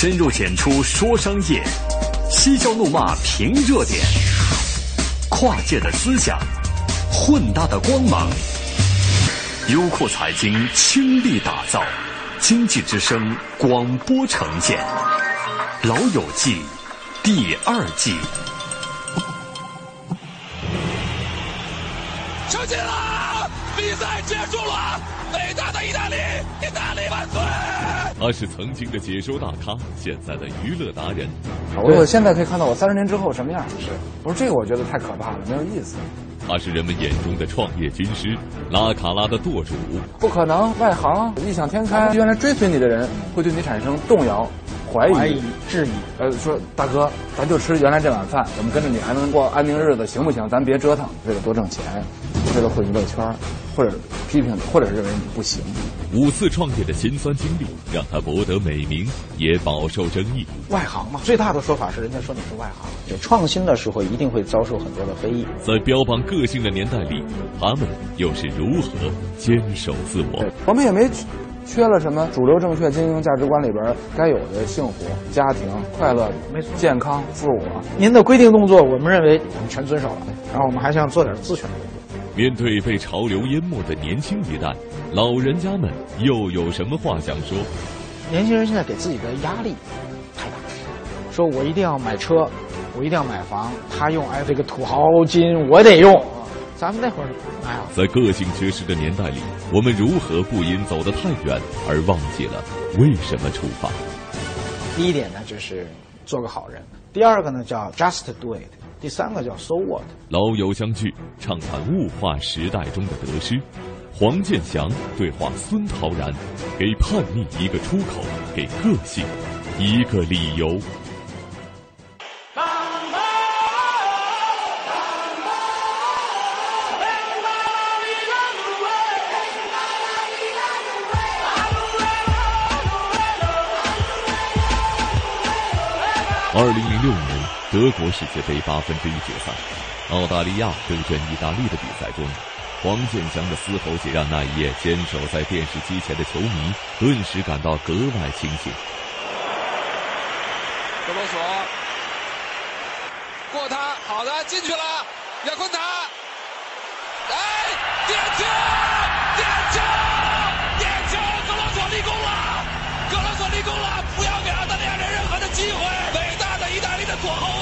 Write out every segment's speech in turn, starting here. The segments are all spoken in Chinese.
深入浅出说商业，嬉笑怒骂评热点，跨界的思想，混搭的光芒，优酷财经倾力打造，经济之声广播呈现，《老友记》第二季。成绩了！比赛结束了！伟大的意大利，意大利！他是曾经的解说大咖，现在的娱乐达人。我我现在可以看到我三十年之后什么样？是，我说这个？我觉得太可怕了，没有意思。他是人们眼中的创业军师，拉卡拉的舵主。不可能，外行异想天开，原来追随你的人会对你产生动摇、怀疑、质疑。呃，说大哥，咱就吃原来这碗饭，我们跟着你还能过安宁日子，行不行？咱别折腾，为了多挣钱，为了混娱乐圈，或者批评你，或者认为你不行。五次创业的辛酸经历，让他博得美名，也饱受争议。外行嘛，最大的说法是人家说你是外行。就创新的时候，一定会遭受很多的非议。在标榜个性的年代里，他们又是如何坚守自我？我们也没缺了什么主流正确经营价值观里边该有的幸福、家庭、快乐、没错、健康、自我。您的规定动作，我们认为我们全遵守了，然后我们还想做点自选的动作。面对被潮流淹没的年轻一代，老人家们又有什么话想说？年轻人现在给自己的压力太大，说我一定要买车，我一定要买房，他用哎这个土豪金我得用，咱们那会儿哎呀，在个性缺失的年代里，我们如何不因走得太远而忘记了为什么出发？第一点呢，就是做个好人；第二个呢，叫 just do it；第三个叫 so what。老友相聚，畅谈物化时代中的得失。黄健翔对话孙陶然，给叛逆一个出口，给个性一个理由。二零零六年德国世界杯八分之一决赛，澳大利亚对阵意大利的比赛中，黄健翔的嘶吼节让那一夜坚守在电视机前的球迷顿时感到格外清醒。格罗索过他，好的进去了，亚昆塔，哎，点球，点球，点球！格罗索立功了，格罗索立功了，不要给澳大利亚人任何的机会。伟大的意大利的左后卫，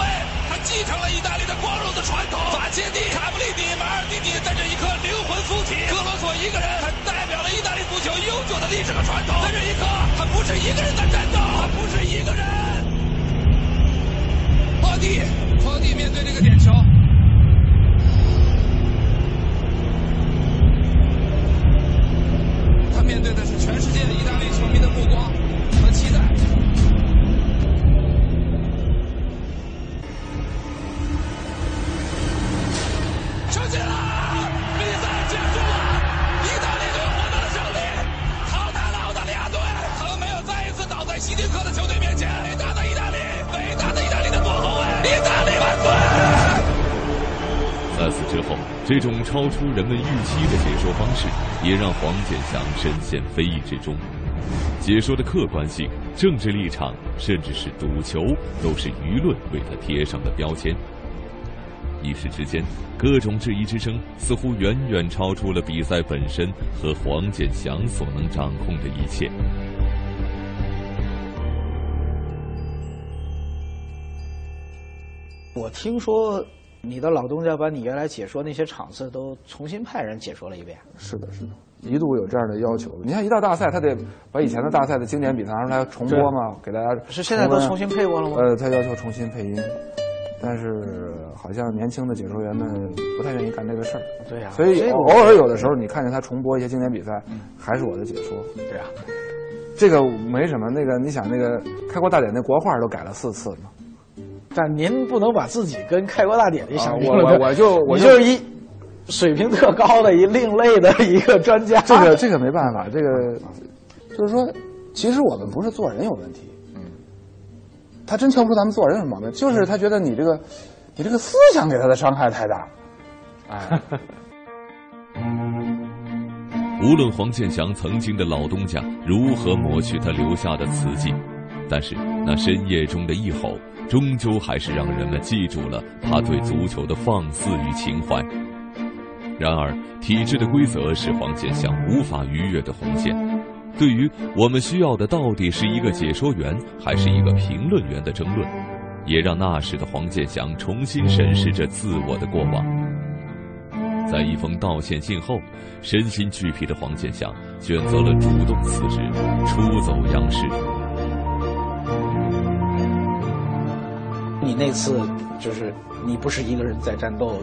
继承了意大利的光荣的传统。法切蒂、卡布里尼、马尔蒂尼在这一刻灵魂附体，格罗索一个人，他代表了意大利足球悠久的历史和传统。在这一刻，他不是一个人在战斗，他不是一个人。托蒂，托蒂面对这个点球，他面对的是全世界的意超出人们预期的解说方式，也让黄健翔深陷非议之中。解说的客观性、政治立场，甚至是赌球，都是舆论为他贴上的标签。一时之间，各种质疑之声似乎远远超出了比赛本身和黄健翔所能掌控的一切。我听说你的老东家把你原来解说那些场次都重新派人解说了一遍。是的，是的，一度有这样的要求。你看，一到大赛，他得把以前的大赛的经典比赛拿出来重播嘛，给大家是现在都重新配过了吗？呃，他要求重新配音，但是好像年轻的解说员们不太愿意干这个事儿。对呀、所以这个偶尔有的时候，你看见他重播一些经典比赛，还是我的解说。对呀、这个没什么，那个你想，那个开国大典那国画都改了四次嘛。但您不能把自己跟开国大典里想啊我我我就我你就就是一水平特高的一另类的一个专家。这个这个没办法，这个就是说，其实我们不是做人有问题，嗯，他真挑不出咱们做人有什么毛病，就是他觉得你这个你这个思想给他的伤害太大，哎，无论黄健翔曾经的老东家如何抹去他留下的瓷迹，但是那深夜中的一吼，终究还是让人们记住了他对足球的放肆与情怀。然而，体制的规则是黄健翔无法逾越的红线。对于我们需要的到底是一个解说员还是一个评论员的争论，也让那时的黄健翔重新审视着自我的过往。在一封道歉信后，身心俱疲的黄健翔选择了主动辞职，出走央视。你那次就是你不是一个人在战斗，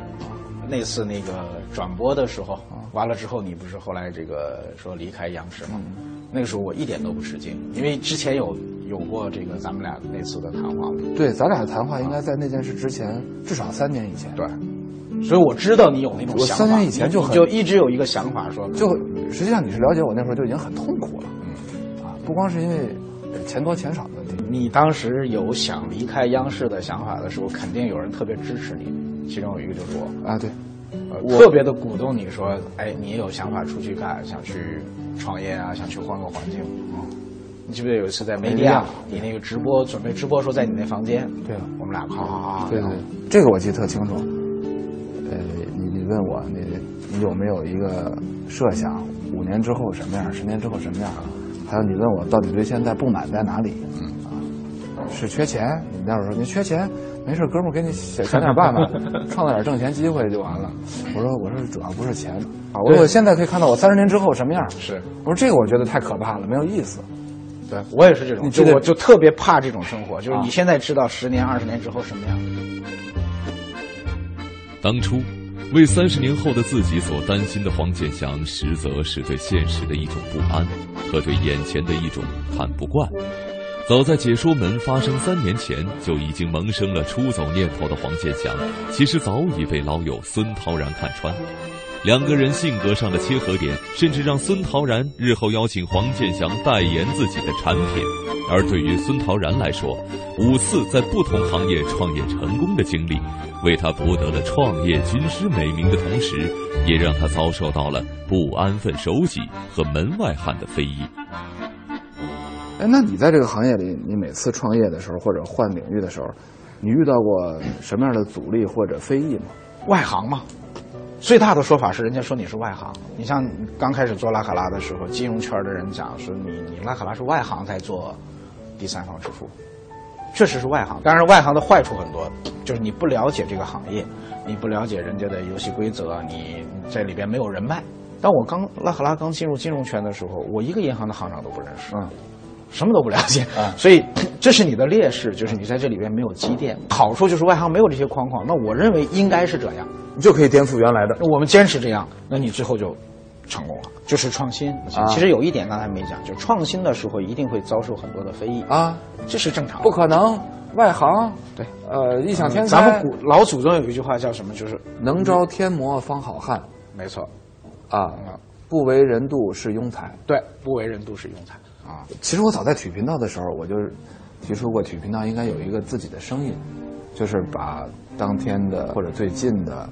那次那个转播的时候，完了之后你不是后来这个说离开央视吗？那个时候我一点都不吃惊，因为之前有有过这个咱们俩那次的谈话嘛。对，咱俩的谈话应该在那件事之前至少三年以前。对，所以我知道你有那种想法。我三年以前就很就一直有一个想法说，就实际上你是了解我那会儿就已经很痛苦了。嗯，啊，不光是因为钱多钱少的问题，你当时有想离开央视的想法的时候，肯定有人特别支持你，其中有一个就是我啊，对，呃，特别的鼓动你说，哎，你有想法出去干，想去。创业啊，想去换个环境。你记不记得有一次在梅地亚，你那个直播准备直播时候，在你那房间，对，我们俩咔咔咔。对对，这个我记得特清楚。呃，你你问我，你你有没有一个设想？五年之后什么样？十年之后什么样？还有你问我到底对现在不满在哪里？嗯啊，是缺钱？你那会儿说你缺钱，没事，哥们儿给你想想 点办法，创造点挣钱机会就完了。我说我说主要不是钱啊。我说我现在可以看到我三十年之后什么样？是，我说这个我觉得太可怕了，没有意思。对我也是这种，就我就特别怕这种生活，就是你现在知道十年、二十年之后什么样。当初为三十年后的自己所担心的黄健翔，实则是对现实的一种不安和对眼前的一种看不惯。早在解说门发生三年前，就已经萌生了出走念头的黄健翔，其实早已被老友孙涛然看穿。两个人性格上的切合点，甚至让孙陶然日后邀请黄健翔代言自己的产品。而对于孙陶然来说，五次在不同行业创业成功的经历，为他博得了创业军师美名的同时，也让他遭受到了不安分守己和门外汉的非议。哎，那你在这个行业里，你每次创业的时候或者换领域的时候，你遇到过什么样的阻力或者非议吗？外行嘛？最大的说法是，人家说你是外行。你像刚开始做拉卡拉的时候，金融圈的人讲说你你拉卡拉是外行在做第三方支付，确实是外行。当然，外行的坏处很多，就是你不了解这个行业，你不了解人家的游戏规则，你在里边没有人脉。当我刚拉卡拉刚进入金融圈的时候，我一个银行的行长都不认识。什么都不了解啊，所以这是你的劣势，就是你在这里边没有积淀。好处就是外行没有这些框框，那我认为应该是这样，你就可以颠覆原来的。我们坚持这样，那你最后就成功了，就是创新。其实有一点刚才没讲，就创新的时候一定会遭受很多的非议啊，这是正常。不可能，外行对，呃，异想天开。咱们古老祖宗有一句话叫什么？就是能招天魔方好汉。没错，啊，不为人妒是庸才。对，不为人妒是庸才。啊，其实我早在体育频道的时候，我就提出过，体育频道应该有一个自己的声音，就是把当天的或者最近的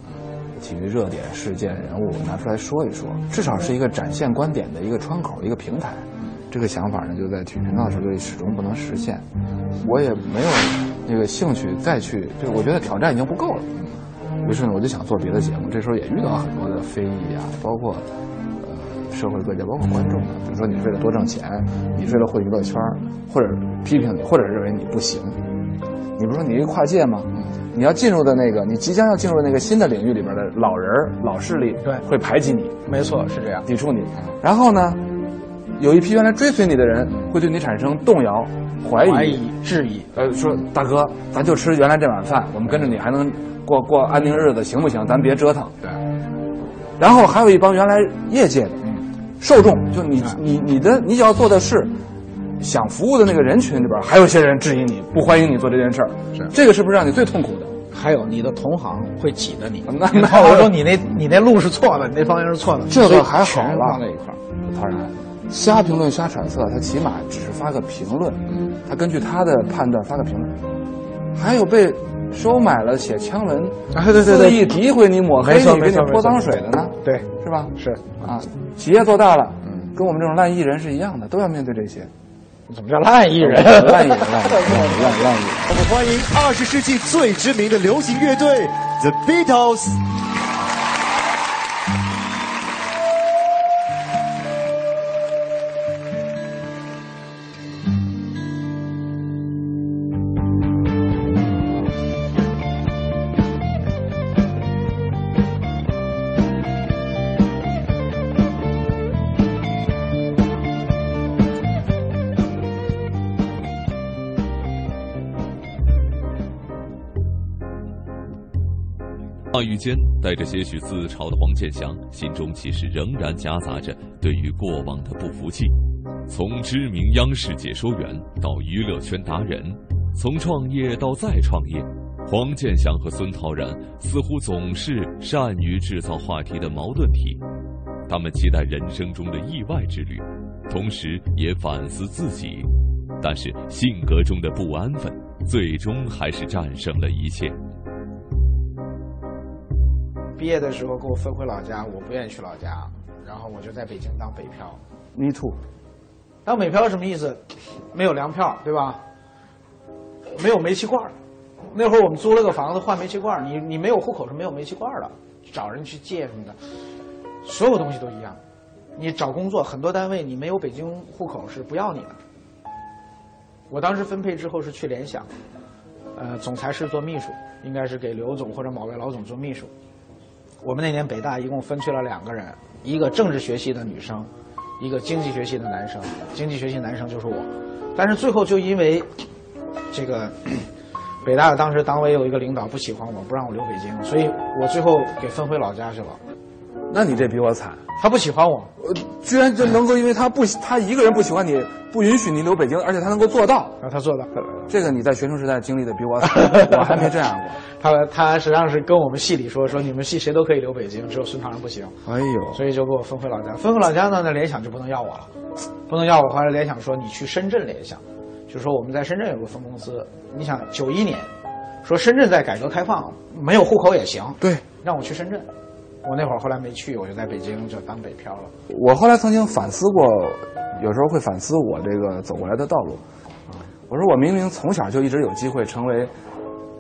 体育热点事件人物拿出来说一说，至少是一个展现观点的一个窗口、一个平台。这个想法呢，就在体育频道的时候就始终不能实现。我也没有那个兴趣再去，就我觉得挑战已经不够了。于是呢，我就想做别的节目。这时候也遇到很多的非议啊，包括。社会各界，包括观众，比如说你是为了多挣钱，你是为了混娱乐圈，或者批评你，或者认为你不行。你不是说你一个跨界吗？你要进入的那个，你即将要进入那个新的领域里边的老人老势力，对，会排挤你。没错，是这样，抵触你。然后呢，有一批原来追随你的人，会对你产生动摇、怀疑、质疑。呃，说大哥，咱就吃原来这碗饭，我们跟着你还能过过安宁日子，行不行？咱别折腾。对。然后还有一帮原来业界的。受众就你你你的你只要做的事，想服务的那个人群里边，还有些人质疑你，不欢迎你做这件事儿，是这个是不是让你最痛苦的？还有你的同行会挤得你，那那我说你那你那路是错的，你那方向是错的，这个还好了。放在一块儿，当然，瞎评论瞎揣测，他起码只是发个评论，他根据他的判断发个评论。还有被收买了写枪文，对对对对，意诋毁你抹黑你给你泼脏水的呢？对，是吧？是。啊，企业做大了，嗯，跟我们这种烂艺人是一样的，都要面对这些。怎么叫烂艺人？烂艺人，烂艺人，烂烂艺人。我们欢迎二十世纪最知名的流行乐队 The Beatles。话语间带着些许自嘲的黄健翔，心中其实仍然夹杂着对于过往的不服气。从知名央视解说员到娱乐圈达人，从创业到再创业，黄健翔和孙涛然似乎总是善于制造话题的矛盾体。他们期待人生中的意外之旅，同时也反思自己，但是性格中的不安分，最终还是战胜了一切。毕业的时候给我分回老家，我不愿意去老家，然后我就在北京当北漂。Me too。当北漂什么意思？没有粮票，对吧？没有煤气罐儿。那会儿我们租了个房子换煤气罐儿，你你没有户口是没有煤气罐儿的，找人去借什么的，所有东西都一样。你找工作，很多单位你没有北京户口是不要你的。我当时分配之后是去联想，呃，总裁室做秘书，应该是给刘总或者某位老总做秘书。我们那年北大一共分去了两个人，一个政治学系的女生，一个经济学系的男生。经济学系男生就是我，但是最后就因为这个北大的当时党委有一个领导不喜欢我，不让我留北京，所以我最后给分回老家去了。那你这比我惨，他不喜欢我，呃，居然就能够因为他不他一个人不喜欢你，不允许你留北京，而且他能够做到。然后他做到。这个你在学生时代经历的比我惨，我还没这样过。他他实际上是跟我们系里说说你们系谁都可以留北京，只有孙唐然不行，哎呦，所以就给我分回老家。分回老家呢，那联想就不能要我了，不能要我。后来联想说你去深圳联想，就说我们在深圳有个分公司。你想九一年，说深圳在改革开放，没有户口也行，对让我去深圳。我那会儿后来没去，我就在北京就当北漂了。我后来曾经反思过，有时候会反思我这个走过来的道路。我说我明明从小就一直有机会成为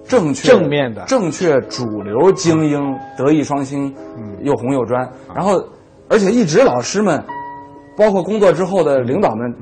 正确正面的正确主流精英，德艺双馨，又红又专。然后，而且一直老师们，包括工作之后的领导们，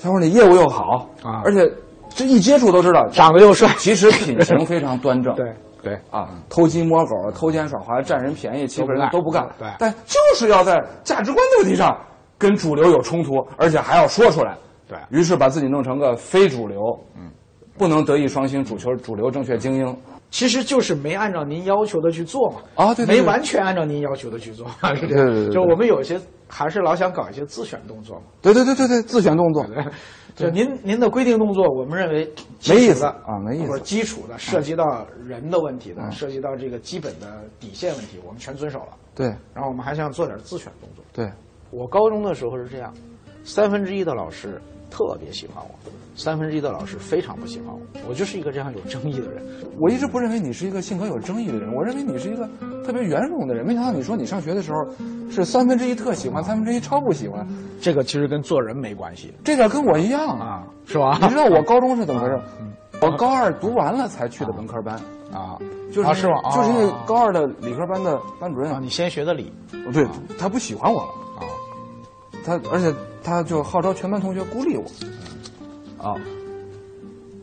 他说你业务又好啊而且这一接触都知道长得又帅其实品行非常端正。对对，啊，偷鸡摸狗、偷奸耍滑、占人便宜、欺负人的都不干，对但就是要在价值观的问题上跟主流有冲突，而且还要说出来。对于是把自己弄成个非主流，嗯，不能德艺双馨、主球主流正确精英。其实就是没按照您要求的去做嘛。啊对对对没完全按照您要求的去做，是这样。对对对对就我们有些还是老想搞一些自选动作嘛。对对对对对，自选动作，就您您的规定动作，我们认为没意思啊没意思。或者基础的，涉及到人的问题的，涉及到这个基本的底线问题，我们全遵守了。对。然后我们还想做点自选动作。对，我高中的时候是这样，三分之一的老师特别喜欢我，三分之一的老师非常不喜欢我。我就是一个这样有争议的人。我一直不认为你是一个性格有争议的人，我认为你是一个特别圆融的人。没想到你说你上学的时候是三分之一特喜欢，三分之一超不喜欢，这个其实跟做人没关系这点跟我一样啊。啊，是吧？你知道我高中是怎么回事？我高二读完了才去的文科班，啊，就是啊是吗？就是因为啊高二的理科班的班主任啊，，你先学的理对他不喜欢我了，啊，他而且他就号召全班同学孤立我，啊，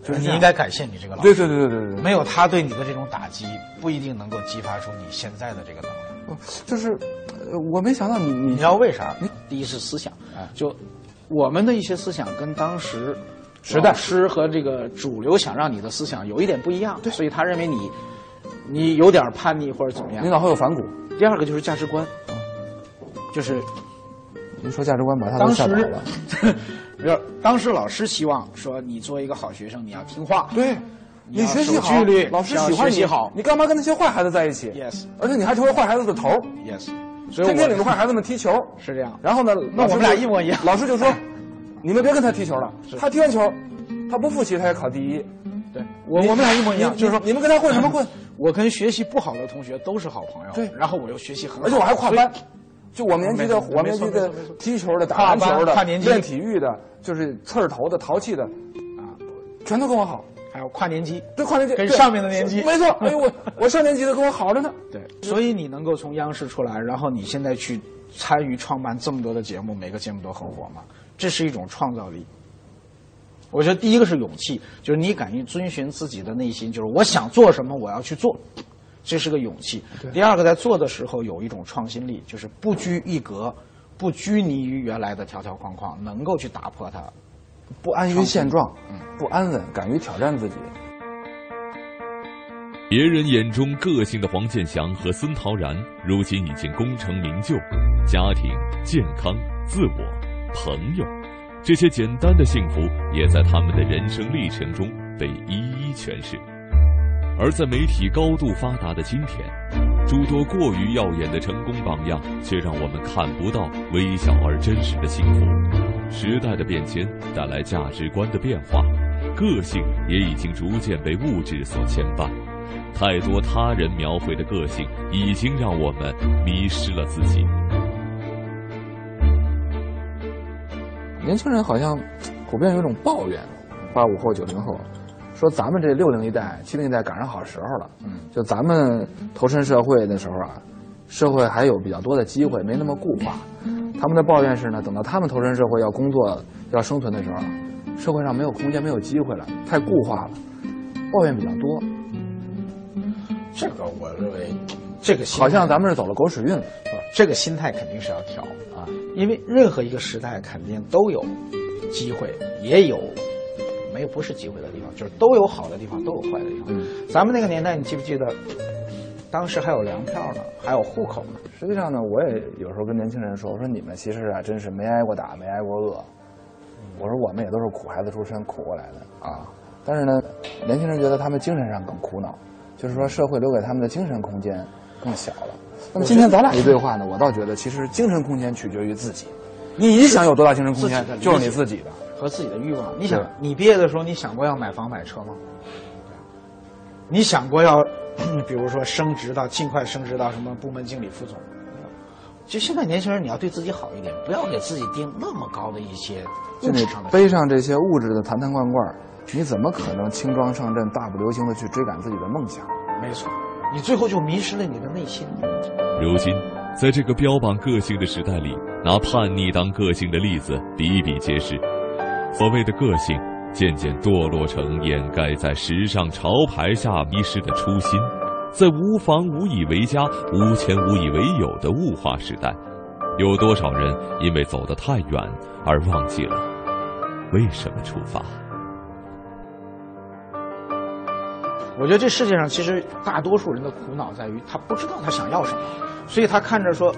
就是你应该感谢你这个老师，对对对对对对，没有他对你的这种打击，不一定能够激发出你现在的这个能量。就是呃我没想到你你你知道为啥？第一是思想，就我们的一些思想跟当时时代老师和这个主流想让你的思想有一点不一样，所以他认为你你有点叛逆或者怎么样你。脑后有反骨，第二个就是价值观，就是一说价值观把他都当时吓倒了。比如当时老师希望说你作为一个好学生，你要听话，对，你要学习好老师喜欢你好你干嘛跟那些坏孩子在一起 Yes 而且你还成为坏孩子的头，，yes，所以天天领着坏孩子们踢球。是这样。然后呢，那我们俩一模一样老师就说：“你们别跟他踢球了，他踢完球，他不复习他也考第一。对我我们俩一模一样，就是说你们跟他混什么混？我跟学习不好的同学都是好朋友，对然后我又学习很好，而且我还跨班，就我们年级的，我们年级的踢球的、打篮球的、跨年级练体育的，就是刺儿头的、淘气的，啊，全都跟我好。还有跨年级，对，跨年级对跟上面的年级没错。哎呦，我 我上年级的跟我好着呢。对，所以你能够从央视出来，然后你现在去参与创办这么多的节目，每个节目都很火嘛，这是一种创造力。我觉得第一个是勇气，就是你敢于遵循自己的内心，就是我想做什么，我要去做，这是个勇气。第二个，在做的时候有一种创新力，就是不拘一格，不拘泥于原来的条条框框，能够去打破它。不安于现状，不安稳，敢于挑战自己。别人眼中个性的黄健翔和孙陶然，如今已经功成名就，家庭、健康、自我、朋友，这些简单的幸福，也在他们的人生历程中被一一诠释。而在媒体高度发达的今天，诸多过于耀眼的成功榜样，却让我们看不到微小而真实的幸福。时代的变迁带来价值观的变化，个性也已经逐渐被物质所牵绊。太多他人描绘的个性，已经让我们迷失了自己。年轻人好像普遍有种抱怨，八五后、九零后，说咱们这六零一代、七零一代赶上好时候了。嗯，就咱们投身社会的时候啊，社会还有比较多的机会，没那么固化。他们的抱怨是呢，等到他们投身社会要工作、要生存的时候，社会上没有空间、没有机会了，太固化了，抱怨比较多。这个我认为，这个好像咱们是走了狗屎运了。这个心态肯定是要调啊，因为任何一个时代肯定都有机会，也有没有不是机会的地方，就是都有好的地方，都有坏的地方。嗯咱们那个年代，你记不记得，当时还有粮票呢，还有户口呢。实际上呢，我也有时候跟年轻人说，我说你们其实啊，真是没挨过打，没挨过饿。我说我们也都是苦孩子出身，苦过来的啊。但是呢，年轻人觉得他们精神上更苦恼，就是说社会留给他们的精神空间更小了。那么今天咱俩一对话呢，我倒觉得其实精神空间取决于自己，你想有多大精神空间就是你自己的。和自己的欲望，你想，你毕业的时候，你想过要买房买车吗？你想过要，比如说升职到尽快升职到什么部门经理、副总？就现在年轻人，你要对自己好一点，不要给自己定那么高的一些物质上的。背上这些物质的坛坛罐罐，你怎么可能轻装上阵、大步流星的去追赶自己的梦想？没错，你最后就迷失了你的内心。如今，在这个标榜个性的时代里，拿叛逆当个性的例子比比皆是。所谓的个性，渐渐堕落成掩盖在时尚潮牌下迷失的初心。在无房无以为家、无钱无以为有的物化时代，有多少人因为走得太远而忘记了为什么出发？我觉得这世界上其实大多数人的苦恼在于他不知道他想要什么，所以他看着说，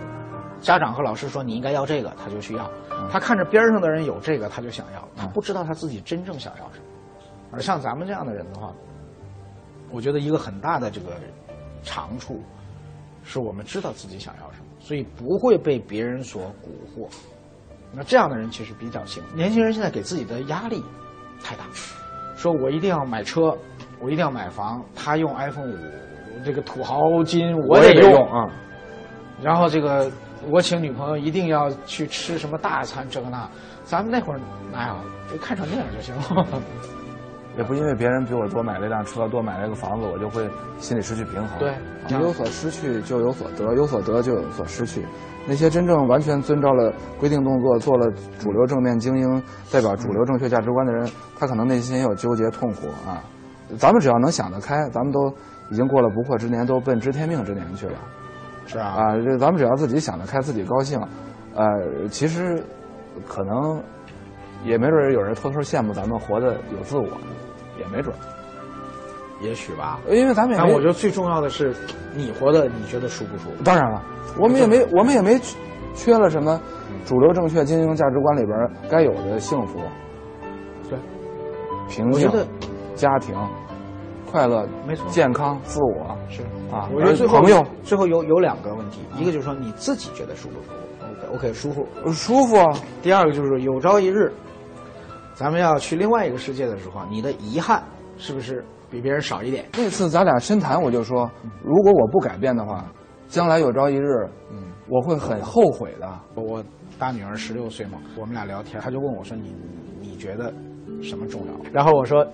家长和老师说你应该要这个，他就去要；他看着边上的人有这个，他就想要，他不知道他自己真正想要什么。而像咱们这样的人的话，我觉得一个很大的这个长处，是我们知道自己想要什么，所以不会被别人所蛊惑。那这样的人其实比较幸福。年轻人现在给自己的压力太大，说我一定要买车，我一定要买房，他用 iPhone 五，这个土豪金我也得用啊。然后这个我请女朋友一定要去吃什么大餐，这个那，咱们那会儿哪有，就看场电影就行了。也不因为别人比我多买了一辆车，多买了一个房子，我就会心里失去平衡。对你有所失去就有所得，有所得就有所失去。那些真正完全遵照了规定动作，做了主流正面精英，代表主流正确价值观的人，他可能内心也有纠结痛苦啊。咱们只要能想得开，咱们都已经过了不惑之年，都奔知天命之年去了。是啊，啊，这咱们只要自己想得开，自己高兴，呃，其实可能也没准有人偷偷羡慕咱们活得有自我，也没准。也许吧。因为咱们也没但我觉得最重要的是，你活的你觉得舒不舒服？当然了，我们也没我们也没缺缺了什么主流正确精英价值观里边该有的幸福，对，平静家庭、快乐、没错健康、自我是啊，我觉得最后朋友最后有有两个问题，一个就是说你自己觉得舒不舒服？OK OK 舒服。舒服啊。第二个就是有朝一日，咱们要去另外一个世界的时候，你的遗憾是不是比别人少一点？那次咱俩深谈，我就说，如果我不改变的话，将来有朝一日，嗯，我会很后悔的。我大女儿十六岁嘛，我们俩聊天，她就问我说：“你你觉得什么重要？”然后我说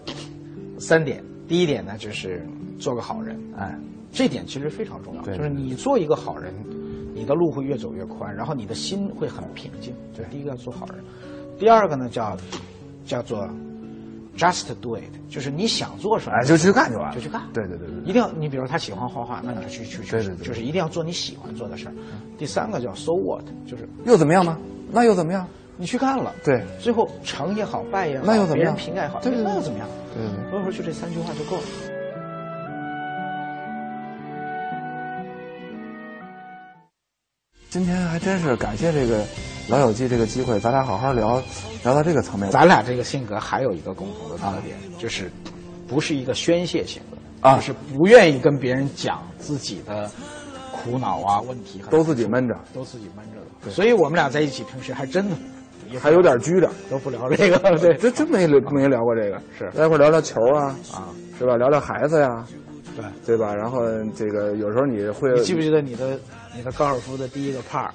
三点。第一点呢，就是做个好人。哎，这点其实非常重要，就是你做一个好人，你的路会越走越宽，然后你的心会很平静。对，第一个要做好人。第二个呢，叫叫做。Just do it，就是你想做什么，哎就去干就完了，就去干。对对对对，一定要你比如他喜欢画画，那你就去去去，对对对，就是一定要做你喜欢做的事儿。第三个叫 So what，就是又怎么样呢？那又怎么样？你去干了，对，最后成也好，败也好，那又怎么样？评价也好，对对，那又怎么样？对对对，多会儿就这三句话就够了。今天还真是感谢这个。老友记这个机会，咱俩好好聊聊到这个层面。咱俩这个性格还有一个共同的特点，就是不是一个宣泄型的啊，是不愿意跟别人讲自己的苦恼啊、问题，都自己闷着，都自己闷着的。所以我们俩在一起，平时还真的还有点拘着，都不聊这个。对，这真没没聊过这个。是，待会儿聊聊球啊啊，是吧？聊聊孩子呀，对对吧？然后这个有时候你会，你记不记得你的你的高尔夫的第一个帕？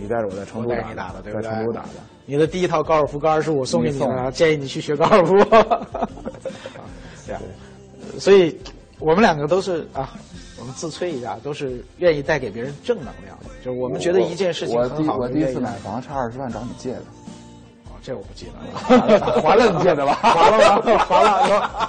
你带着我在成都打的，对在成都打的。你的第一套高尔夫杆是我送给你的，建议你去学高尔夫。对啊，所以我们两个都是啊，我们自吹一下，都是愿意带给别人正能量的。就是我们觉得一件事情很好，我第一次买房差二十万找你借的。哦，这我不记得了，还了你借的吧？还了吗？还了。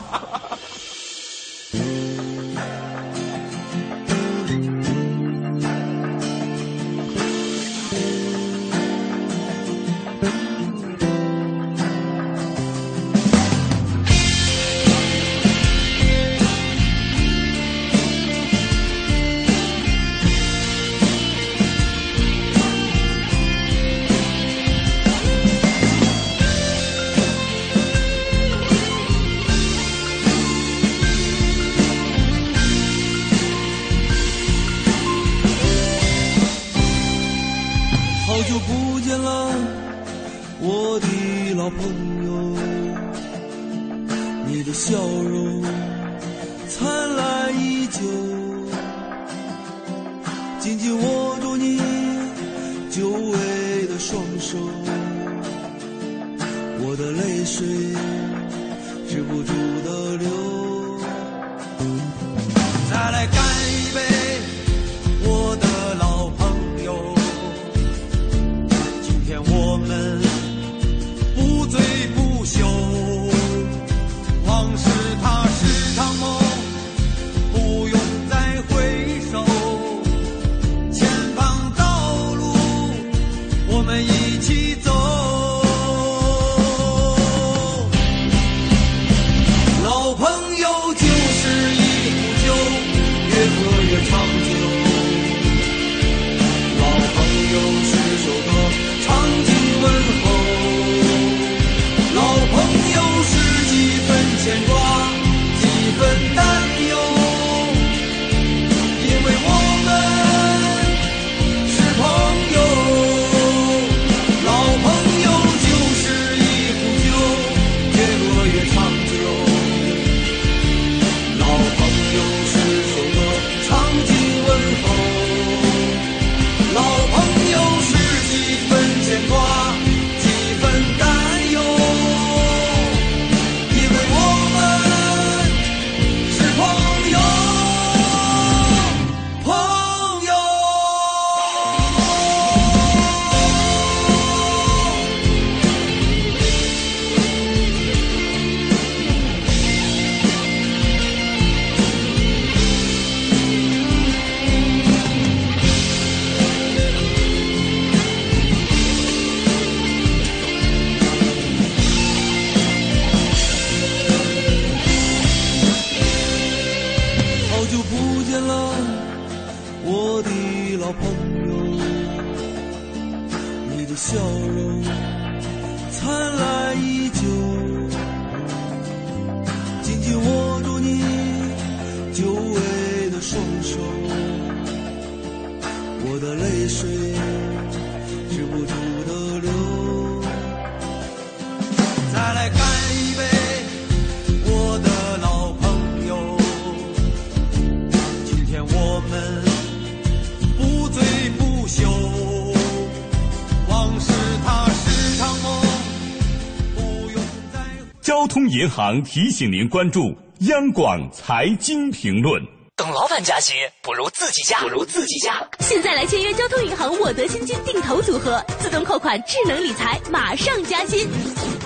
银行提醒您关注央广财经评论。等老板加薪，不如自己加，不如自己加。现在来签约交通银行我得新金定投组合，自动扣款，智能理财，马上加薪，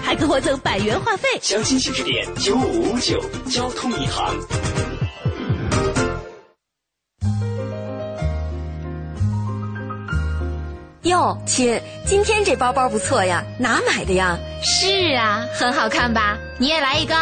还可获赠百元话费。详情请致电九五五九交通银行。哟，亲，今天这包包不错呀，哪买的呀？是啊，很好看吧？你也来一个，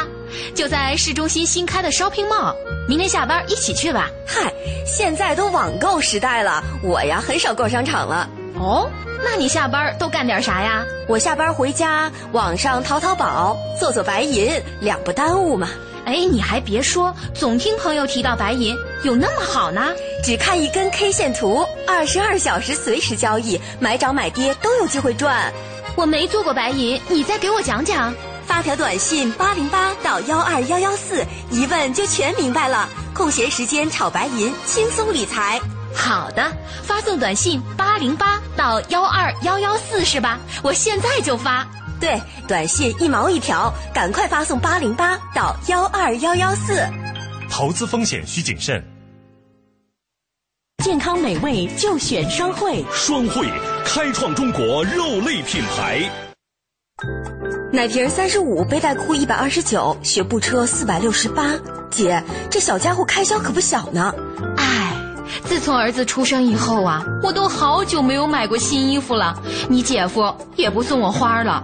就在市中心新开的 shopping mall，明天下班一起去吧。嗨，现在都网购时代了，我呀很少逛商场了。哦，那你下班都干点啥呀？我下班回家，网上淘淘宝，做做白银，两不耽误嘛。哎，你还别说，总听朋友提到白银，有那么好呢？只看一根 K 线图，二十二小时随时交易，买涨买跌都有机会赚。我没做过白银，你再给我讲讲。发条短信八零八到幺二幺幺四，一问就全明白了。空闲时间炒白银，轻松理财。好的，发送短信八零八到幺二幺幺四是吧？我现在就发。对，短信一毛一条，赶快发送八零八到幺二幺幺四。投资风险需谨慎。健康美味就选双汇，双汇开创中国肉类品牌。奶瓶三十五，背带裤一百二十九，学步车四百六十八。姐，这小家伙开销可不小呢。唉，自从儿子出生以后啊，我都好久没有买过新衣服了。你姐夫也不送我花了。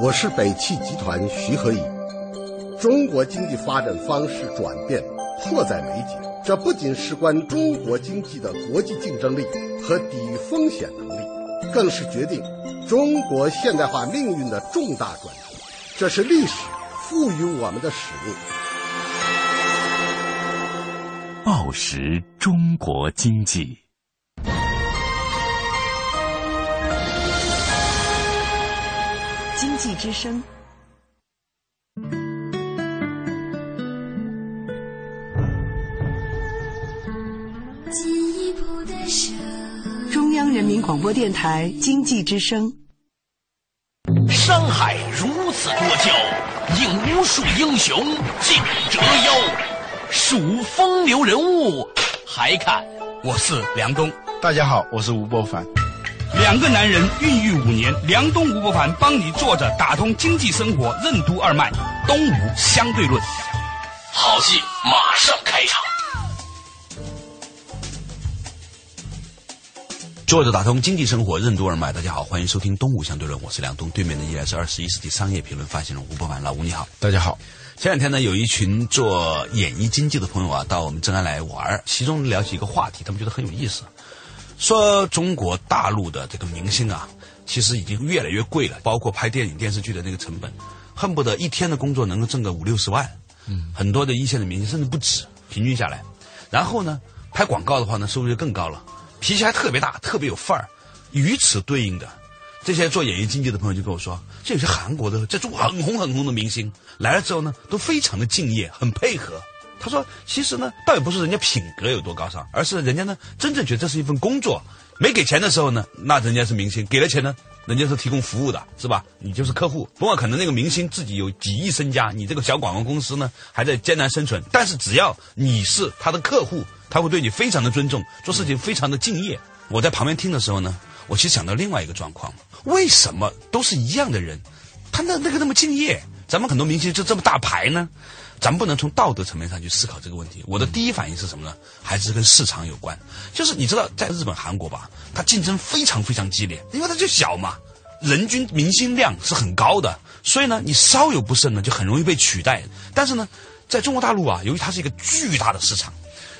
我是北汽集团徐和义。中国经济发展方式转变迫在眉睫，这不仅事关中国经济的国际竞争力和抵御风险能力，更是决定中国现代化命运的重大转折。这是历史赋予我们的使命。报时中国经济。经济之声。中央人民广播电台经济之声。山海如此多娇，引无数英雄竞折腰。数风流人物，还看我是梁冬。大家好，我是吴伯凡。两个男人孕育五年，梁东、吴伯凡帮你坐着打通经济生活任督二脉，东吴相对论，好戏马上开场。坐着打通经济生活任督二脉，大家好，欢迎收听东吴相对论，我是梁东，对面的依然是二十一世纪商业评论发行人吴伯凡，老吴你好，大家好。前两天呢，有一群做演艺经济的朋友啊，到我们正安来玩其中聊起一个话题，他们觉得很有意思。说中国大陆的这个明星啊，其实已经越来越贵了，包括拍电影电视剧的那个成本，恨不得一天的工作能够挣个五六十万。嗯，很多的一线的明星甚至不止，平均下来。然后呢，拍广告的话呢，收入就更高了，脾气还特别大，特别有范儿。与此对应的，这些做演艺经济的朋友就跟我说，这有些韩国的在中国很红很红的明星来了之后呢，都非常的敬业，很配合。他说：“其实呢，倒也不是人家品格有多高尚，而是人家呢真正觉得这是一份工作。没给钱的时候呢，那人家是明星；给了钱呢，人家是提供服务的，是吧？你就是客户。不过可能那个明星自己有几亿身家，你这个小广告公司呢还在艰难生存。但是只要你是他的客户，他会对你非常的尊重，做事情非常的敬业。我在旁边听的时候呢，我其实想到另外一个状况：为什么都是一样的人，他那那个那么敬业？咱们很多明星就这么大牌呢？咱们不能从道德层面上去思考这个问题。我的第一反应是什么呢？还是跟市场有关。就是你知道，在日本、韩国吧，它竞争非常非常激烈，因为它就小嘛，人均明星量是很高的，所以呢，你稍有不慎呢，就很容易被取代。但是呢，在中国大陆啊，由于它是一个巨大的市场。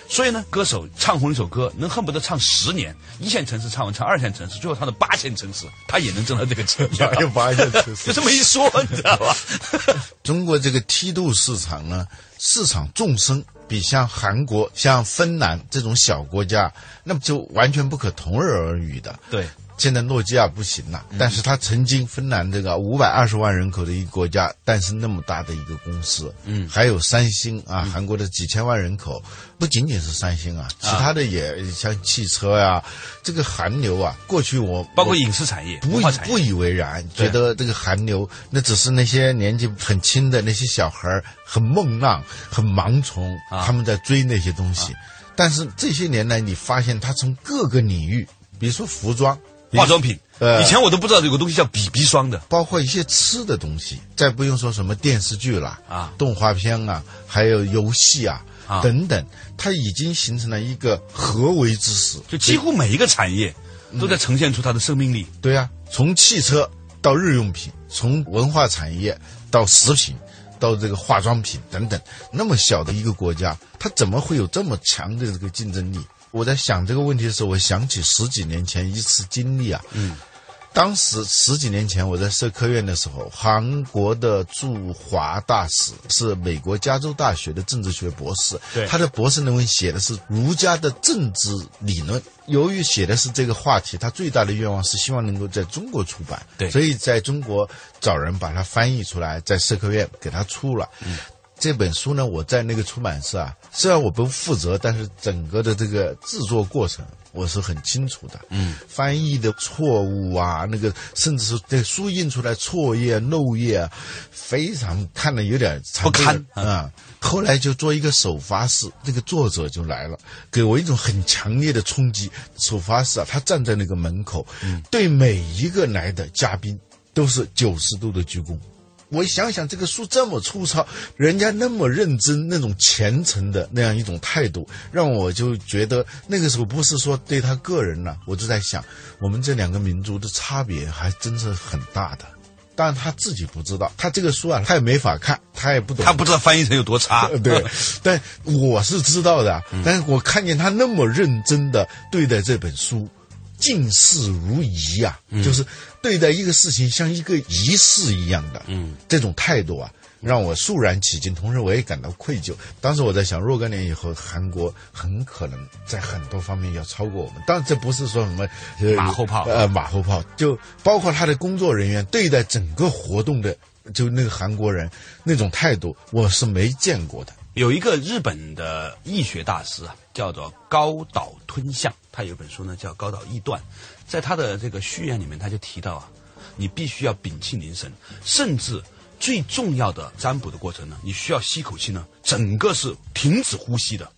所以呢，歌手唱红一首歌，能恨不得唱十年，一线城市唱完，唱二线城市，最后唱到八线城市，他也能挣到这个钱。有 八线城市，就这么一说，你知道吧？中国这个梯度市场呢，市场纵深，比像韩国、像芬兰这种小国家，那么就完全不可同日而语的。对。现在诺基亚不行了，但是它曾经芬兰这个五百二十万人口的一个国家，诞生那么大的一个公司，嗯，还有三星啊，韩国的几千万人口，不仅仅是三星啊，其他的也像汽车呀，这个韩流啊，过去我包括影视产业不不以为然，觉得这个韩流那只是那些年纪很轻的那些小孩很梦浪、很盲从，他们在追那些东西，但是这些年来，你发现他从各个领域，比如说服装。化妆品，呃，以前我都不知道有个东西叫 BB 霜的，包括一些吃的东西，再不用说什么电视剧了啊，动画片啊，还有游戏啊等等，它已经形成了一个合为之势，就几乎每一个产业都在呈现出它的生命力。对呀，从汽车到日用品，从文化产业到食品，到这个化妆品等等，那么小的一个国家，它怎么会有这么强的这个竞争力？我在想这个问题的时候，我想起十几年前一次经历啊。嗯，当时十几年前我在社科院的时候，韩国的驻华大使是美国加州大学的政治学博士。对，他的博士论文写的是儒家的政治理论。由于写的是这个话题，他最大的愿望是希望能够在中国出版。对，所以在中国找人把它翻译出来，在社科院给他出了。嗯。这本书呢，我在那个出版社啊，虽然我不负责，但是整个的这个制作过程我是很清楚的。嗯，翻译的错误啊，那个甚至是这书印出来错页漏页，非常看了有点不堪啊。后来就做一个首发式，这个作者就来了，给我一种很强烈的冲击。首发式啊，他站在那个门口，对每一个来的嘉宾都是九十度的鞠躬。我想想，这个书这么粗糙，人家那么认真，那种虔诚的那样一种态度，让我就觉得那个时候不是说对他个人了，我就在想，我们这两个民族的差别还真是很大的。当然他自己不知道，他这个书啊，他也没法看，他也不懂，他不知道翻译成有多差。对，但我是知道的。但是我看见他那么认真的对待这本书。敬事如仪啊，就是对待一个事情像一个仪式一样的，嗯，这种态度啊，让我肃然起敬，同时我也感到愧疚。当时我在想，若干年以后，韩国很可能在很多方面要超过我们。当然，这不是说什么马后炮，呃，马后炮，就包括他的工作人员对待整个活动的，就那个韩国人那种态度，我是没见过的。有一个日本的易学大师啊，叫做高岛吞象，他有本书呢叫《高岛易断》，在他的这个序言里面，他就提到啊，你必须要屏气凝神，甚至最重要的占卜的过程呢，你需要吸口气呢，整个是停止呼吸的，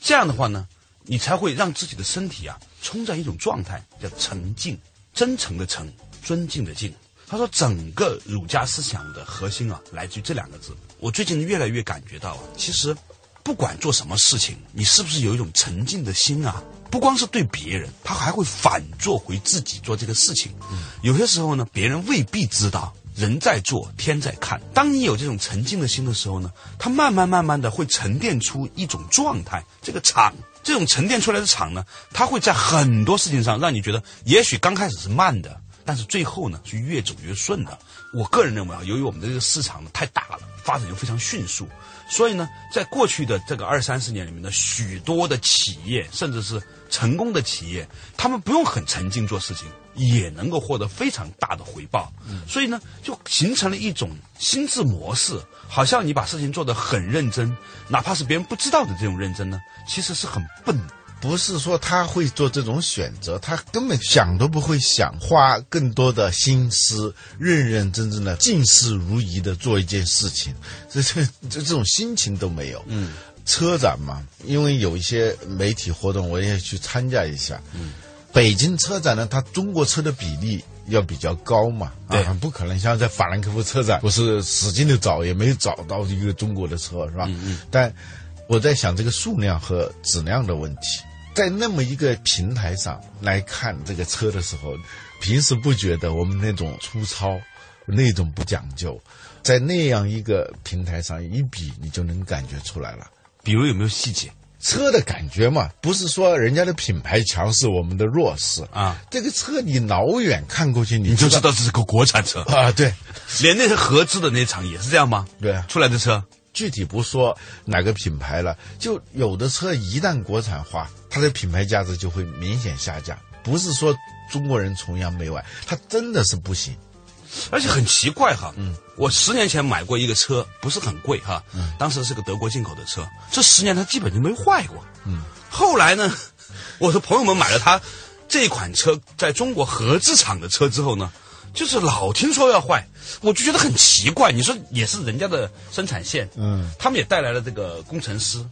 这样的话呢，你才会让自己的身体啊，冲在一种状态，叫沉静，真诚的诚，尊敬的敬。他说，整个儒家思想的核心啊，来自于这两个字。我最近越来越感觉到啊，其实不管做什么事情，你是不是有一种沉静的心啊？不光是对别人，他还会反做回自己做这个事情。有些时候呢，别人未必知道，人在做，天在看。当你有这种沉静的心的时候呢，它慢慢慢慢的会沉淀出一种状态。这个场，这种沉淀出来的场呢，它会在很多事情上让你觉得，也许刚开始是慢的。但是最后呢，是越走越顺的。我个人认为啊，由于我们的这个市场呢太大了，发展又非常迅速，所以呢，在过去的这个二三十年里面呢，许多的企业，甚至是成功的企业，他们不用很沉静做事情，也能够获得非常大的回报。所以呢，就形成了一种心智模式，好像你把事情做得很认真，哪怕是别人不知道的这种认真呢，其实是很笨。不是说他会做这种选择，他根本想都不会想，花更多的心思，认认真真的、尽事如仪的做一件事情，这这这这种心情都没有。嗯，车展嘛，因为有一些媒体活动，我也去参加一下。嗯，北京车展呢，它中国车的比例要比较高嘛，对啊，不可能像在法兰克福车展，不是使劲的找，也没找到一个中国的车，是吧？嗯嗯但我在想这个数量和质量的问题，在那么一个平台上来看这个车的时候，平时不觉得我们那种粗糙，那种不讲究，在那样一个平台上一比，你就能感觉出来了。比如有没有细节？车的感觉嘛，不是说人家的品牌强是我们的弱势啊。这个车你老远看过去，你你就知道这是个国产车啊。对，连那些合资的那厂也是这样吗？对啊，出来的车具体不说哪个品牌了，就有的车一旦国产化，它的品牌价值就会明显下降。不是说中国人崇洋媚外，它真的是不行。而且很奇怪哈，嗯，我十年前买过一个车，不是很贵哈，嗯，当时是个德国进口的车，这十年它基本就没坏过，嗯，后来呢，我的朋友们买了它这款车在中国合资厂的车之后呢，就是老听说要坏，我就觉得很奇怪。你说也是人家的生产线，嗯，他们也带来了这个工程师，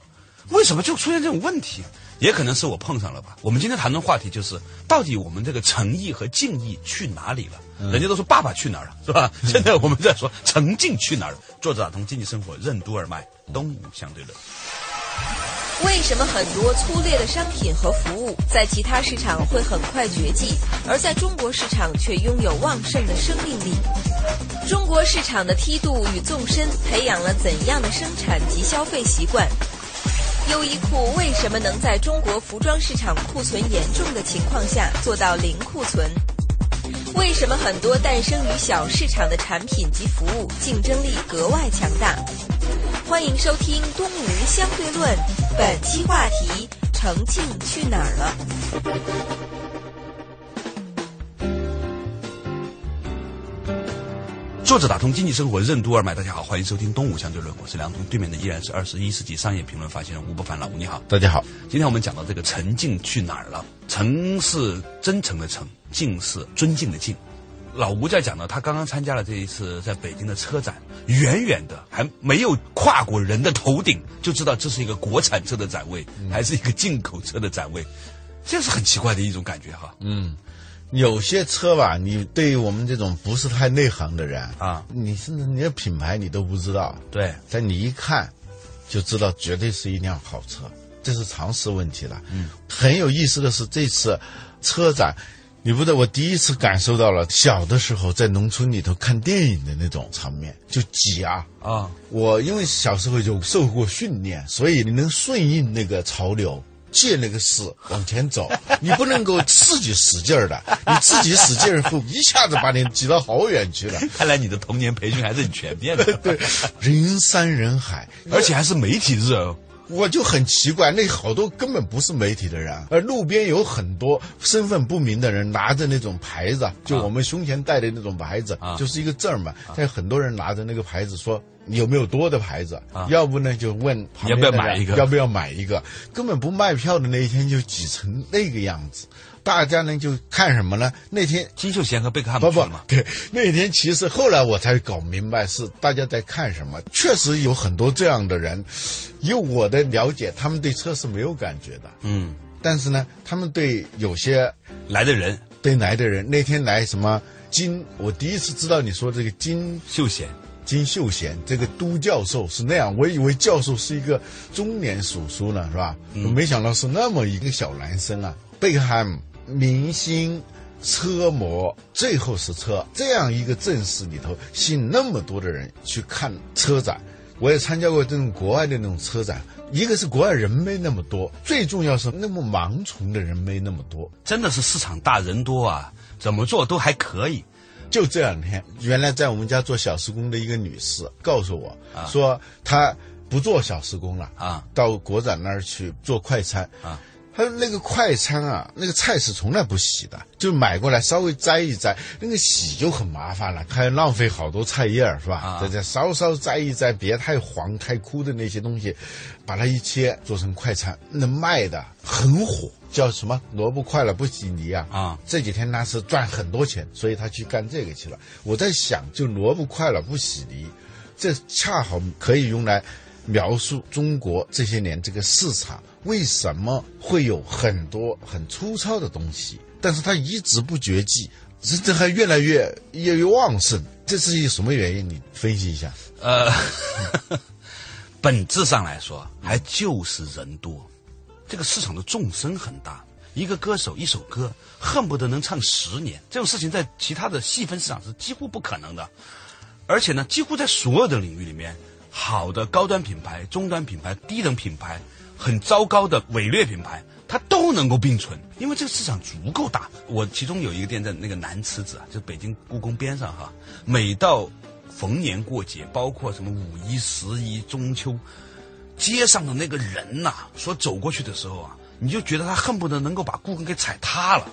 为什么就出现这种问题？也可能是我碰上了吧。我们今天谈论话题就是，到底我们这个诚意和敬意去哪里了？人家都说爸爸去哪儿了，是吧？现在我们在说诚敬去哪儿了？作者打通经济生活任督二脉，东吴相对论。为什么很多粗劣的商品和服务在其他市场会很快绝迹，而在中国市场却拥有旺盛的生命力？中国市场的梯度与纵深培养了怎样的生产及消费习惯？优衣库为什么能在中国服装市场库存严重的情况下做到零库存？为什么很多诞生于小市场的产品及服务竞争力格外强大？欢迎收听《东吴相对论》，本期话题：诚敬去哪儿了？作者打通经济生活任督二脉，大家好，欢迎收听《东吴相对论》，我是梁东，对面的依然是二十一世纪商业评论发行人吴伯凡老吴，你好，大家好。今天我们讲到这个诚敬去哪儿了？诚是真诚的诚，静是尊敬的敬。老吴在讲呢，他刚刚参加了这一次在北京的车展，远远的还没有跨过人的头顶，就知道这是一个国产车的展位，还是一个进口车的展位，这是很奇怪的一种感觉哈。嗯。有些车吧，你对于我们这种不是太内行的人啊，你甚至你的品牌你都不知道，对，但你一看就知道绝对是一辆好车，这是常识问题了。嗯，很有意思的是这次车展，你不知道我第一次感受到了小的时候在农村里头看电影的那种场面，就挤啊啊！我因为小时候就受过训练，所以你能顺应那个潮流。借那个势往前走，你不能够自己使劲儿的，你自己使劲儿后一下子把你挤到好远去了。看来你的童年培训还是很全面的。对，人山人海，而且还是媒体日哦。我就很奇怪，那好多根本不是媒体的人，而路边有很多身份不明的人拿着那种牌子，就我们胸前戴的那种牌子，啊、就是一个证嘛。但很多人拿着那个牌子说。有没有多的牌子？啊、要不呢就问要不要买一个？要不要买一个？根本不卖票的那一天就挤成那个样子，大家呢就看什么呢？那天金秀贤和贝克汉姆不不对，那天其实后来我才搞明白是大家在看什么。确实有很多这样的人，以我的了解，他们对车是没有感觉的。嗯，但是呢，他们对有些来的人，对来的人，那天来什么金，我第一次知道你说这个金秀贤。金秀贤这个都教授是那样，我以为教授是一个中年叔叔呢，是吧？嗯、我没想到是那么一个小男生啊。贝克汉姆、明星、车模，最后是车，这样一个阵势里头，吸引那么多的人去看车展。我也参加过这种国外的那种车展，一个是国外人没那么多，最重要是那么盲从的人没那么多，真的是市场大人多啊，怎么做都还可以。就这两天，原来在我们家做小时工的一个女士告诉我，啊、说她不做小时工了啊，到国展那儿去做快餐啊。她说那个快餐啊，那个菜是从来不洗的，就买过来稍微摘一摘，那个洗就很麻烦了，还要浪费好多菜叶儿是吧？啊，再再稍稍摘一摘，别太黄太枯的那些东西，把它一切做成快餐，能卖的很火。叫什么萝卜快了不洗泥啊！啊，这几天他是赚很多钱，所以他去干这个去了。我在想，就萝卜快了不洗泥，这恰好可以用来描述中国这些年这个市场为什么会有很多很粗糙的东西，但是它一直不绝迹，这这还越来越越越旺盛，这是一什么原因？你分析一下。呃，本质上来说，还就是人多，这个市场的众生很大。一个歌手一首歌恨不得能唱十年，这种事情在其他的细分市场是几乎不可能的。而且呢，几乎在所有的领域里面，好的高端品牌、中端品牌、低等品牌，很糟糕的伪劣品牌，它都能够并存，因为这个市场足够大。我其中有一个店在那个南池子啊，就北京故宫边上哈，每到逢年过节，包括什么五一、十一、中秋，街上的那个人呐、说走过去的时候啊，你就觉得他恨不得能够把故宫给踩塌了。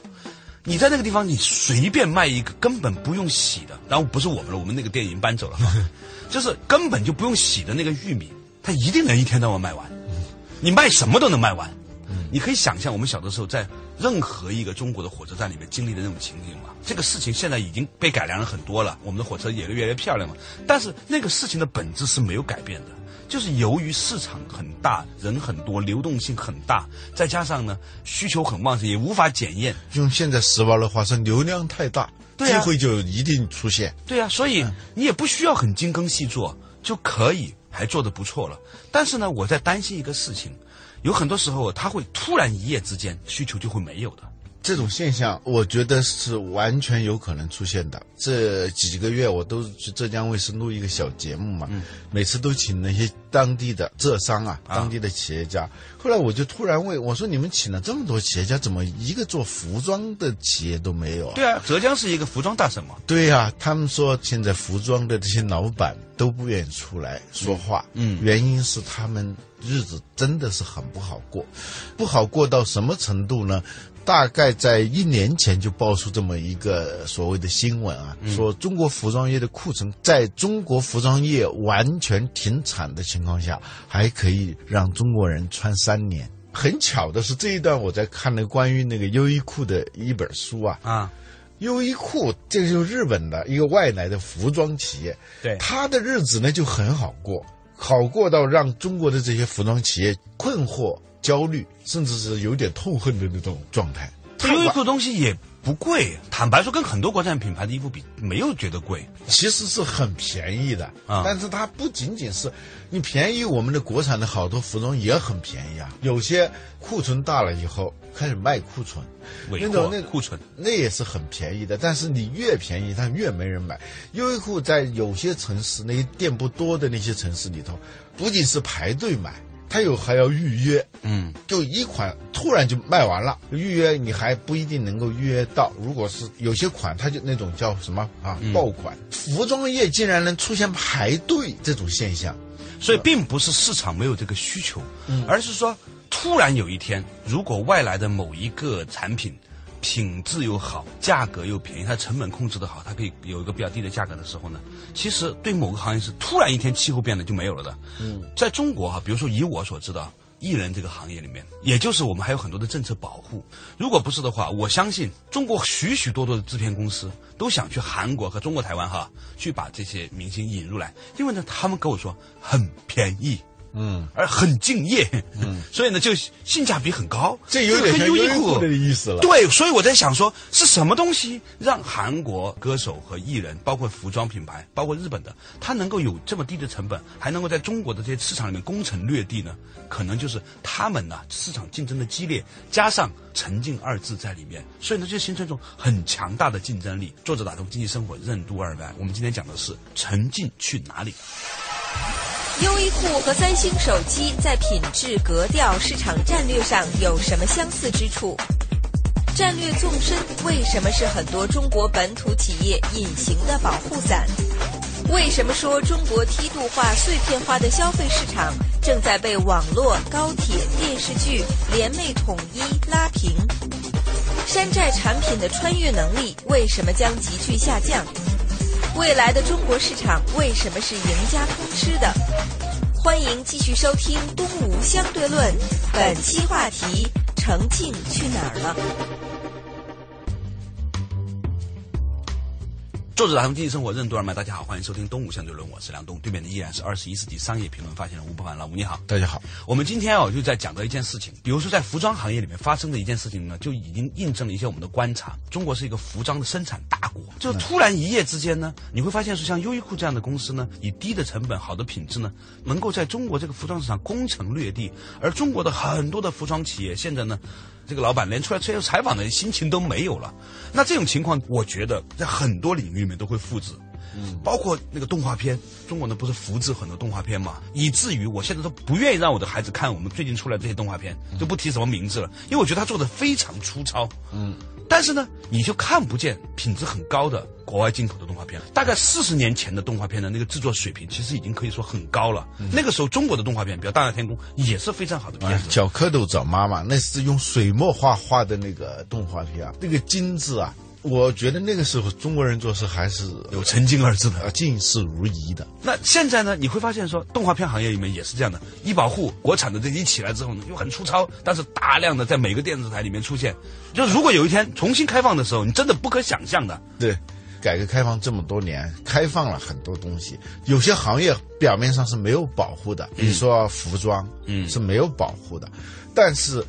你在那个地方，你随便卖一个根本不用洗的，然后不是我们了，我们那个店已经搬走了，就是根本就不用洗的那个玉米，它一定能一天到晚卖完。你卖什么都能卖完。你可以想象我们小的时候在任何一个中国的火车站里面经历的那种情景吗？这个事情现在已经被改良了很多了，我们的火车也越来越漂亮了。但是那个事情的本质是没有改变的，就是由于市场很大，人很多，流动性很大，再加上呢需求很旺盛，也无法检验。用现在时髦的话说，流量太大，对啊机会就一定出现。对啊，所以你也不需要很精耕细作就可以，还做得不错了。但是呢，我在担心一个事情，有很多时候它会突然一夜之间需求就会没有的。这种现象，我觉得是完全有可能出现的。这几个月我都去浙江卫视录一个小节目嘛，每次都请那些当地的浙商啊，当地的企业家。后来我就突然问我说：“你们请了这么多企业家，怎么一个做服装的企业都没有啊？”对啊，浙江是一个服装大省嘛。对呀、他们说现在服装的这些老板都不愿意出来说话，嗯原因是他们日子真的是很不好过，不好过到什么程度呢？大概在一年前就爆出这么一个所谓的新闻啊，嗯。说中国服装业的库存在中国服装业完全停产的情况下，还可以让中国人穿三年。很巧的是，这一段我在看了关于那个优衣库的一本书啊，啊，优衣库这个就是日本的一个外来的服装企业，对他的日子呢就很好过，好过到让中国的这些服装企业困惑、焦虑，甚至是有点痛恨的那种状态。优衣库东西也不贵，坦白说，跟很多国产品牌的衣服比，没有觉得贵。其实是很便宜的啊但是它不仅仅是你便宜，我们的国产的好多服装也很便宜啊。有些库存大了以后开始卖库存，那种那库存，那也是很便宜的。但是你越便宜，它越没人买。优衣库在有些城市，那些店不多的那些城市里头，不仅是排队买，它有还要预约。嗯，就一款突然就卖完了，预约你还不一定能够预约到。如果是有些款，它就那种叫什么啊嗯爆款，服装业竟然能出现排队这种现象，所以并不是市场没有这个需求，嗯而是说突然有一天，如果外来的某一个产品品质又好，价格又便宜，它成本控制的好，它可以有一个比较低的价格的时候呢，其实对某个行业是突然一天气候变了就没有了的。嗯，在中国哈、比如说以我所知道。艺人这个行业里面，也就是我们还有很多的政策保护。如果不是的话，我相信中国许许多多的制片公司都想去韩国和中国台湾哈，去把这些明星引入来，因为呢，他们跟我说很便宜，嗯，而很敬业，嗯，所以呢，就性价比很高。这有点优衣库的意思了。对，所以我在想说，是什么东西让韩国歌手和艺人，包括服装品牌，包括日本的，他能够有这么低的成本，还能够在中国的这些市场里面攻城略地呢？可能就是他们呢市场竞争的激烈，加上沉浸二字在里面，所以呢就形成一种很强大的竞争力。作者打通经济生活任督二脉，我们今天讲的是沉浸去哪里？优衣库和三星手机在品质、格调、市场战略上有什么相似之处？战略纵深为什么是很多中国本土企业隐形的保护伞？为什么说中国梯度化、碎片化的消费市场正在被网络、高铁、电视剧联袂统一拉平？山寨产品的穿越能力为什么将急剧下降？未来的中国市场为什么是赢家通吃的？欢迎继续收听《东吴相对论》，本期话题：诚信去哪儿了？作者打通经济生活任督二脉，大家好，欢迎收听东吴相对论，我是梁东，对面的依然是二十一世纪商业评论发行人吴伯凡，老吴你好，大家好。我们今天啊就在讲到一件事情，比如说在服装行业里面发生的一件事情呢，就已经印证了一些我们的观察。中国是一个服装的生产大国，就突然一夜之间呢，你会发现说像优衣库这样的公司呢，以低的成本、好的品质呢，能够在中国这个服装市场攻城略地，而中国的很多的服装企业现在呢。这个老板连出来接受采访的心情都没有了，那这种情况，我觉得在很多领域里面都会复制，嗯，包括那个动画片，中国呢不是复制很多动画片嘛，以至于我现在都不愿意让我的孩子看我们最近出来这些动画片，就不提什么名字了，因为我觉得他做的非常粗糙，嗯。但是呢，你就看不见品质很高的国外进口的动画片。大概四十年前的动画片的那个制作水平，其实已经可以说很高了。那个时候中国的动画片，比如《大闹天宫》，也是非常好的片子。小蝌蚪找妈妈，那是用水墨画画的那个动画片啊，那个精致啊。我觉得那个时候中国人做事还是有曾经二字的，尽事如一的。那现在呢？你会发现说，动画片行业里面也是这样的。医保护国产的这一起来之后呢，又很粗糙，但是大量的在每个电视台里面出现。就如果有一天重新开放的时候，你真的不可想象的。对，改革开放这么多年，开放了很多东西，有些行业表面上是没有保护的，比如说服装，嗯，是没有保护的，但是。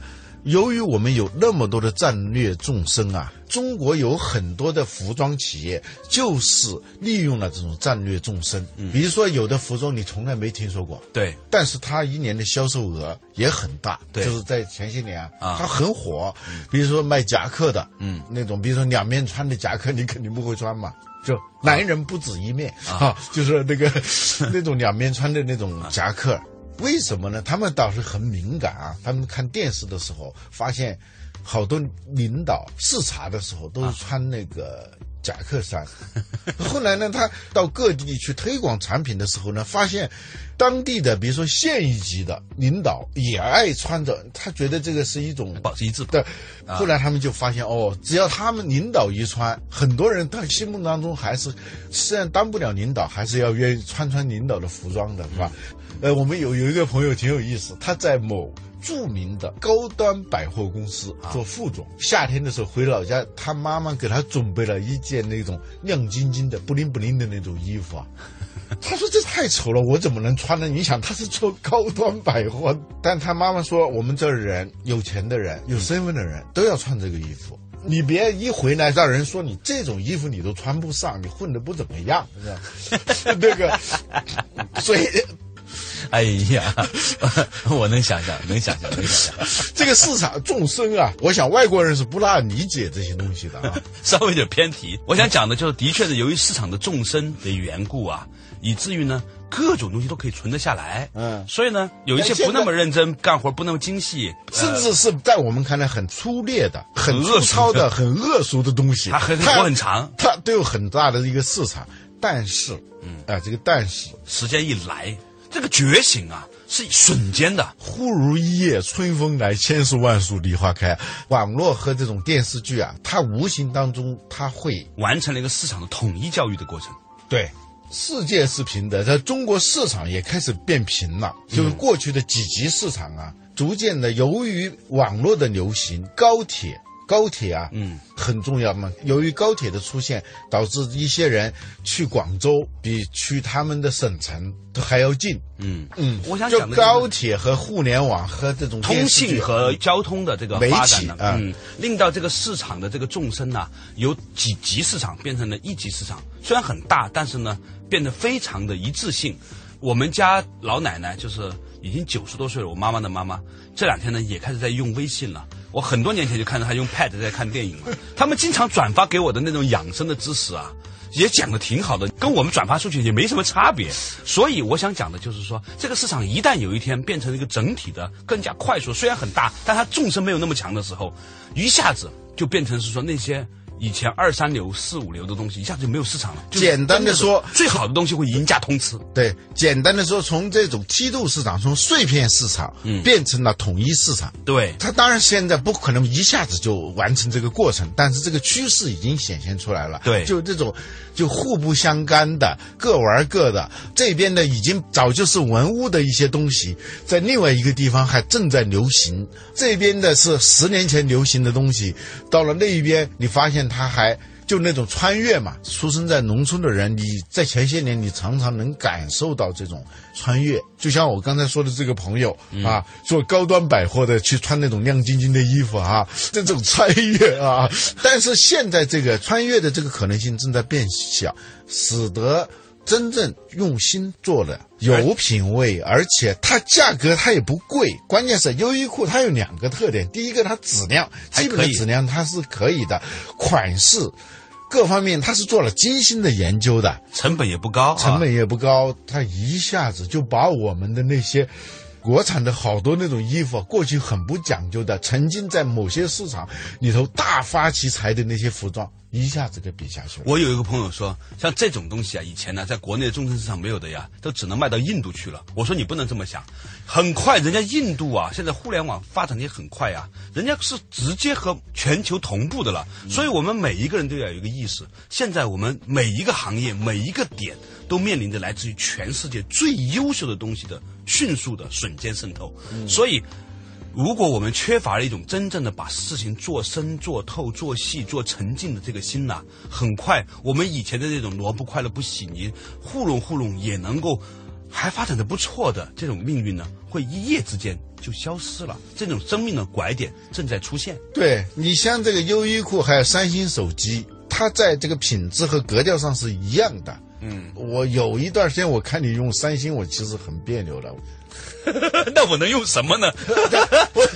由于我们有那么多的战略纵深啊，中国有很多的服装企业就是利用了这种战略纵深。比如说，有的服装你从来没听说过，对，但是它一年的销售额也很大，对，就是在前些年啊，它很火。比如说卖夹克的，嗯，那种，比如说两面穿的夹克，你肯定不会穿嘛，就男人不止一面啊，就是那个 那种两面穿的那种夹克。为什么呢？他们倒是很敏感啊！他们看电视的时候，发现好多领导视察的时候都是穿那个夹克衫。后来呢，他到各地去推广产品的时候呢，发现当地的比如说县一级的领导也爱穿着，他觉得这个是一种保持一致。对，后来他们就发现哦，只要他们领导一穿，很多人他心目当中还是虽然当不了领导，还是要愿意穿穿领导的服装的，是吧？呃，我们有有一个朋友挺有意思，他在某著名的高端百货公司做副总。夏天的时候回老家，他妈妈给他准备了一件那种亮晶晶的、不灵不灵的那种衣服啊。他说这太丑了，我怎么能穿呢？你想他是做高端百货，但他妈妈说我们这儿人有钱的人、有身份的人都要穿这个衣服。你别一回来让人说你这种衣服你都穿不上，你混的不怎么样，是吧？那个，所以。哎呀，我能想象，能想象，能想象，这个市场众生啊！我想外国人是不大理解这些东西的啊。稍微有点偏题，我想讲的就是，的确是由于市场的众生的缘故啊，以至于呢，各种东西都可以存得下来。嗯，所以呢，有一些不那么认真干活、不那么精细，甚至是在我们看来很粗劣的、很粗糙的、很恶俗的东西，它很活很长，它都有很大的一个市场。但是，嗯，啊，这个但是，时间一来。这个觉醒啊，是瞬间的，忽如一夜春风来，千树万树梨花开。网络和这种电视剧啊，它无形当中它会完成了一个市场的统一教育的过程。对，世界是平的，在中国市场也开始变平了。就是过去的几级市场啊，逐渐的由于网络的流行，高铁。高铁啊，嗯，很重要嘛。由于高铁的出现，导致一些人去广州比去他们的省城都还要近。嗯嗯，我想就高铁和互联网和这种通信和交通的这个发展呢，嗯，令到这个市场的这个纵深呢，由几级市场变成了一级市场。虽然很大，但是呢，变得非常的一致性。我们家老奶奶就是已经九十多岁了，我妈妈的妈妈这两天呢也开始在用微信了。我很多年前就看到他用 Pad 在看电影了。他们经常转发给我的那种养生的知识啊，也讲的挺好的，跟我们转发出去也没什么差别。所以我想讲的就是说，这个市场一旦有一天变成一个整体的、更加快速，虽然很大，但它纵深没有那么强的时候，一下子就变成是说那些。以前二三流、四五流的东西一下子就没有市场了。简单的说，最好的东西会赢家通吃。对，简单的说，从这种梯度市场，从碎片市场，嗯，变成了统一市场。对，它当然现在不可能一下子就完成这个过程，但是这个趋势已经显现出来了。对，就这种就互不相干的，各玩各的。这边的已经早就是文物的一些东西，在另外一个地方还正在流行。这边的是十年前流行的东西，到了那一边，你发现。它还就那种穿越嘛。出生在农村的人，你在前些年你常常能感受到这种穿越。就像我刚才说的这个朋友啊，做高端百货的去穿那种亮晶晶的衣服啊，这种穿越啊。但是现在这个穿越的这个可能性正在变小，使得。真正用心做的、有品位，而且它价格它也不贵。关键是优衣库它有两个特点：第一个，它质量基本的质量它是可以的，款式各方面它是做了精心的研究的，成本也不高，成本也不高，它一下子就把我们的那些。国产的好多那种衣服，过去很不讲究的，曾经在某些市场里头大发其财的那些服装，一下子给比下去了。我有一个朋友说，像这种东西啊，以前呢，在国内的中层市场没有的呀，都只能卖到印度去了。我说你不能这么想，很快人家印度啊，现在互联网发展的也很快呀，人家是直接和全球同步的了。所以我们每一个人都要有一个意识，现在我们每一个行业每一个点。都面临着来自于全世界最优秀的东西的迅速的瞬间渗透，所以，如果我们缺乏了一种真正的把事情做深、做透、做细、做沉浸的这个心呐，很快我们以前的这种萝卜快乐不洗泥，糊弄糊弄也能够还发展的不错的这种命运呢，会一夜之间就消失了。这种生命的拐点正在出现。对你像这个优衣库还有三星手机，它在这个品质和格调上是一样的。嗯，我有一段时间我看你用三星，我其实很别扭的。那我能用什么呢？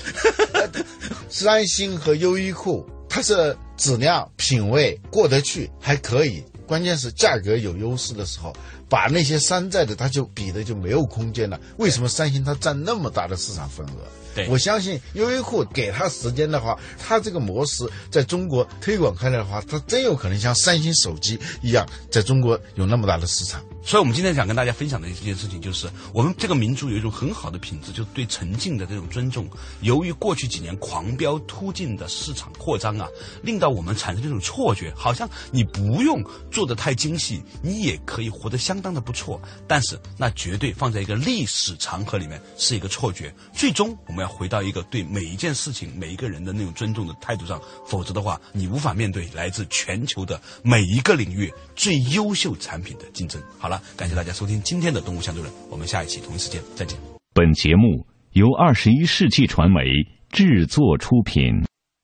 三星和优衣库，它是质量、品味过得去，还可以。关键是价格有优势的时候，把那些山寨的，它就比的就没有空间了。为什么三星它占那么大的市场份额？对我相信优衣库给他时间的话，它这个模式在中国推广开来的话，它真有可能像三星手机一样，在中国有那么大的市场。所以，我们今天想跟大家分享的一件事情，就是我们这个民族有一种很好的品质，就是对沉静的这种尊重。由于过去几年狂飙突进的市场扩张啊，令到我们产生这种错觉，好像你不用做的太精细，你也可以活得相当的不错。但是，那绝对放在一个历史长河里面是一个错觉。最终，我们要回到一个对每一件事情、每一个人的那种尊重的态度上，否则的话，你无法面对来自全球的每一个领域最优秀产品的竞争。好了感谢大家收听今天的《东吴相对论》，我们下一期同一时间再见。本节目由二十一世纪传媒制作出品。